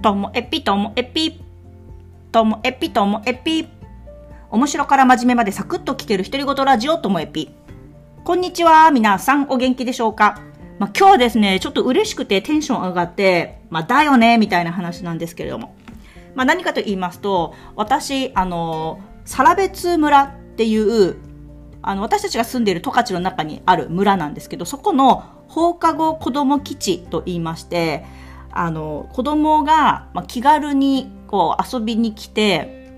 ともえぴともえぴ。ともえぴともえぴ。面白から真面目までサクッと聞ける独り言ラジオともえぴ。こんにちは。皆さんお元気でしょうか？まあ、今日はですね、ちょっと嬉しくてテンション上がって、まあ、だよね、みたいな話なんですけれども。まあ、何かと言いますと、私、あの、サ別村っていう、あの、私たちが住んでいる十勝の中にある村なんですけど、そこの放課後子供基地と言いまして、あの、子供が、気軽にこう遊びに来て、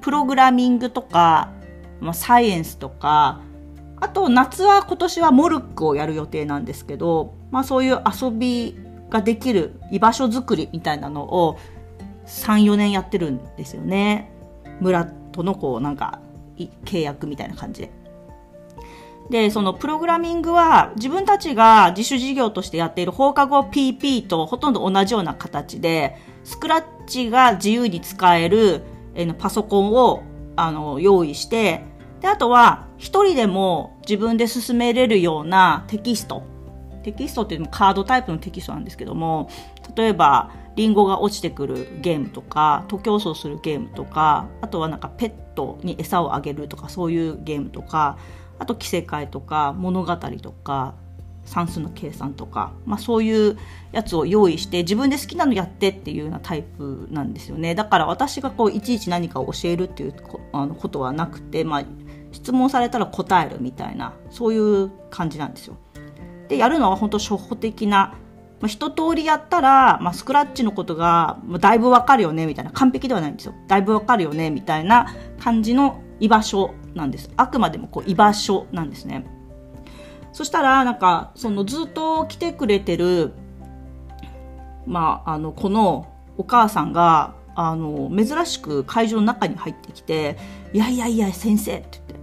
プログラミングとか、ま、サイエンスとか、あと夏は今年はモルックをやる予定なんですけど、まあそういう遊びができる居場所づくりみたいなのを3、4年やってるんですよね。村とのこうなんか契約みたいな感じで。で、そのプログラミングは自分たちが自主事業としてやっている放課後 PP とほとんど同じような形で、スクラッチが自由に使えるパソコンをあの用意して、で、あとは一人でも自分で進めれるようなテキスト。テキストっていうのもカードタイプのテキストなんですけども、例えば、リンゴが落ちてくるゲームとか、徒競走するゲームとか、あとはなんかペットに餌をあげるとか、そういうゲームとか、あと着せ替えとか物語とか算数の計算とか、まあ、そういうやつを用意して自分で好きなのやってっていうようなタイプなんですよねだから私がこういちいち何かを教えるっていうあのことはなくて、まあ、質問されたら答えるみたいなそういう感じなんですよ。でやるのは本当初歩的なまあ、一通りやったら、まあ、スクラッチのことがだいぶわかるよねみたいな完璧ではないんですよだいぶわかるよねみたいな感じの居場所なんです。あくまでもこう居場所なんですね。そしたら、なんか、そのずっと来てくれてる、まあ、あの、このお母さんが、あの、珍しく会場の中に入ってきて、いやいやいや、先生って言って、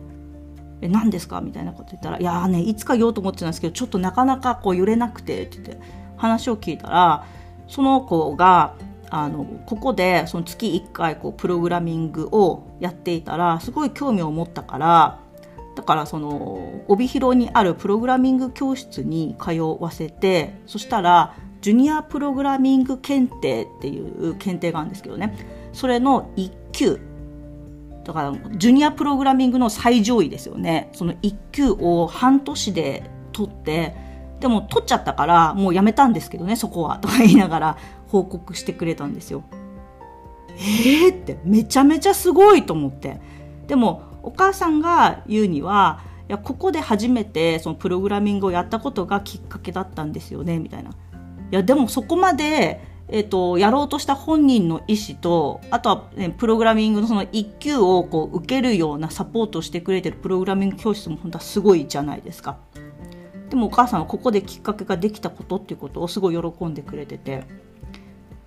え、何ですかみたいなこと言ったら、いやね、いつか言おうと思ってたんですけど、ちょっとなかなかこう揺れなくて、って言って、話を聞いたら、その子が、あのここでその月1回こうプログラミングをやっていたらすごい興味を持ったからだからその帯広にあるプログラミング教室に通わせてそしたらジュニアプログラミング検定っていう検定があるんですけどね。それの1級。だからジュニアプログラミングの最上位ですよね。その1級を半年で取ってでも取っちゃったからもうやめたんですけどねそこは とか言いながら報告してくれたんですよ。えーってめちゃめちゃすごいと思って。でもお母さんが言うにはいやここで初めてそのプログラミングをやったことがきっかけだったんですよねみたいな。いやでもそこまで、えーと、やろうとした本人の意思とあとは、ね、プログラミングのその1級をこう受けるようなサポートをしてくれてるプログラミング教室も本当はすごいじゃないですか。でもお母さんはここできっかけができたことっていうことをすごい喜んでくれてて。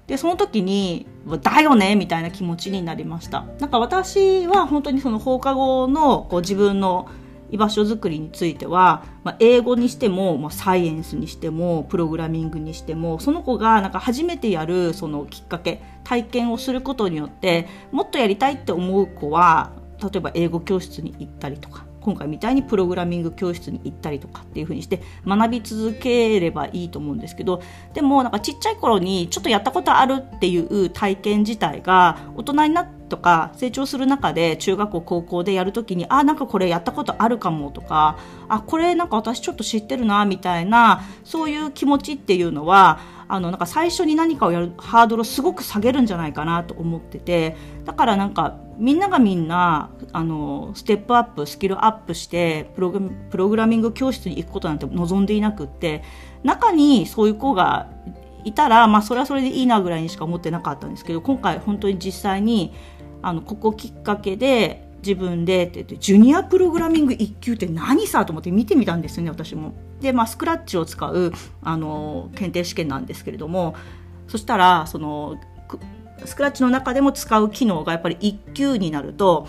でその時にだよねみたいな気持ちになりました。なんか私は本当にその放課後のこう自分の居場所づくりについては、まあ、英語にしても、まあ、サイエンスにしてもプログラミングにしてもその子がなんか初めてやるそのきっかけ体験をすることによってもっとやりたいって思う子は例えば英語教室に行ったりとか。今回みたいにプログラミング教室に行ったりとかっていう風にして学び続ければいいと思うんですけどでもなんかちっちゃい頃にちょっとやったことあるっていう体験自体が大人になってとか成長する中で中学校高校でやるときにあなんかこれやったことあるかもとかあこれなんか私ちょっと知ってるなみたいなそういう気持ちっていうのはあのなんか最初に何かをやるハードルをすごく下げるんじゃないかなと思っててだからなんかみんながみんなあのステップアップスキルアップしてプロプログラミング教室に行くことなんて望んでいなくって中にそういう子がいたら、まあ、それはそれでいいなぐらいにしか思ってなかったんですけど今回本当に実際にあのここきっかけで自分でって言ってジュニアプログラミング1級って何さと思って見てみたんですよね私も。で、まあ、スクラッチを使うあの検定試験なんですけれどもそしたらそのスクラッチの中でも使う機能がやっぱり1級になると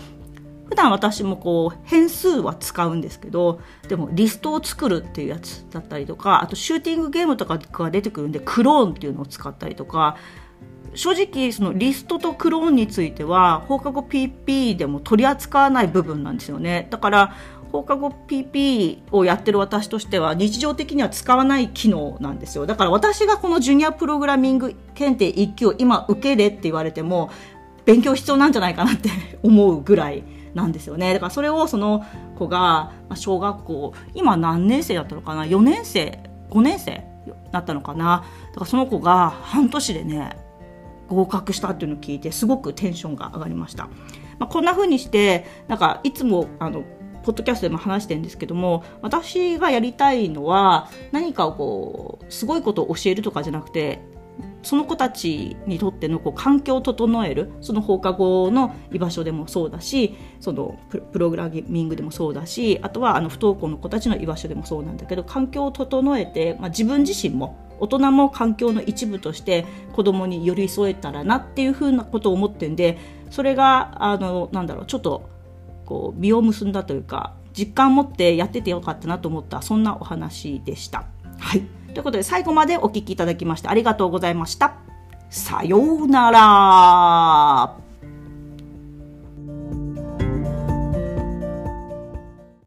普段私もこう変数は使うんですけどでもリストを作るっていうやつだったりとかあとシューティングゲームとかが出てくるんでクローンっていうのを使ったりとか正直そのリストとクローンについては放課後 PP でも取り扱わない部分なんですよね。だから放課後 PP をやってる私としては日常的には使わない機能なんですよ。だから私がこのジュニアプログラミング検定1級を今受けれって言われても勉強必要なんじゃないかなって思うぐらいなんですよね。だからそれをその子が小学校今何年生だったのかな？4年生？5年生？だったのかな？だからその子が半年でね合格したっていうのを聞いてすごくテンションが上がりました、まあ、こんな風にしてなんかいつもあのポッドキャストでも話してるんですけども私がやりたいのは何かをこうすごいことを教えるとかじゃなくてその子たちにとってのこう環境を整えるその放課後の居場所でもそうだしそのプログラミングでもそうだしあとはあの不登校の子たちの居場所でもそうなんだけど環境を整えて、まあ、自分自身も大人も環境の一部として子供に寄り添えたらなっていうふうなことを思ってるんでそれがあのなんだろうちょっとこう実を結んだというか実感を持ってやっててよかったなと思ったそんなお話でした。はいということで最後までお聴きいただきましてありがとうございました。さようなら。